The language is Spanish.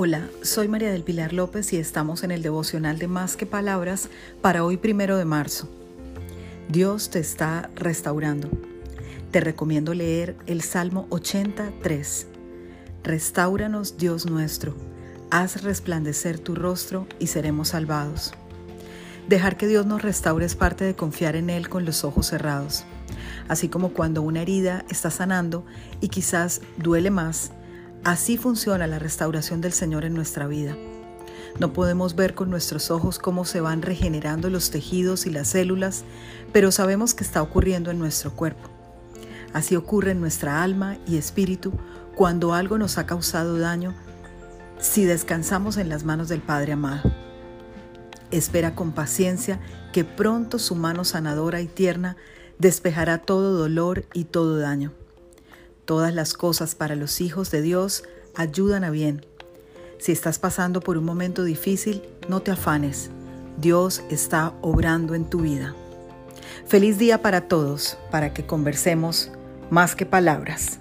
Hola, soy María del Pilar López y estamos en el devocional de Más que Palabras para hoy primero de marzo. Dios te está restaurando. Te recomiendo leer el Salmo 83. Restauranos, Dios nuestro, haz resplandecer tu rostro y seremos salvados. Dejar que Dios nos restaure es parte de confiar en Él con los ojos cerrados. Así como cuando una herida está sanando y quizás duele más, Así funciona la restauración del Señor en nuestra vida. No podemos ver con nuestros ojos cómo se van regenerando los tejidos y las células, pero sabemos que está ocurriendo en nuestro cuerpo. Así ocurre en nuestra alma y espíritu cuando algo nos ha causado daño, si descansamos en las manos del Padre amado. Espera con paciencia que pronto su mano sanadora y tierna despejará todo dolor y todo daño. Todas las cosas para los hijos de Dios ayudan a bien. Si estás pasando por un momento difícil, no te afanes. Dios está obrando en tu vida. Feliz día para todos, para que conversemos más que palabras.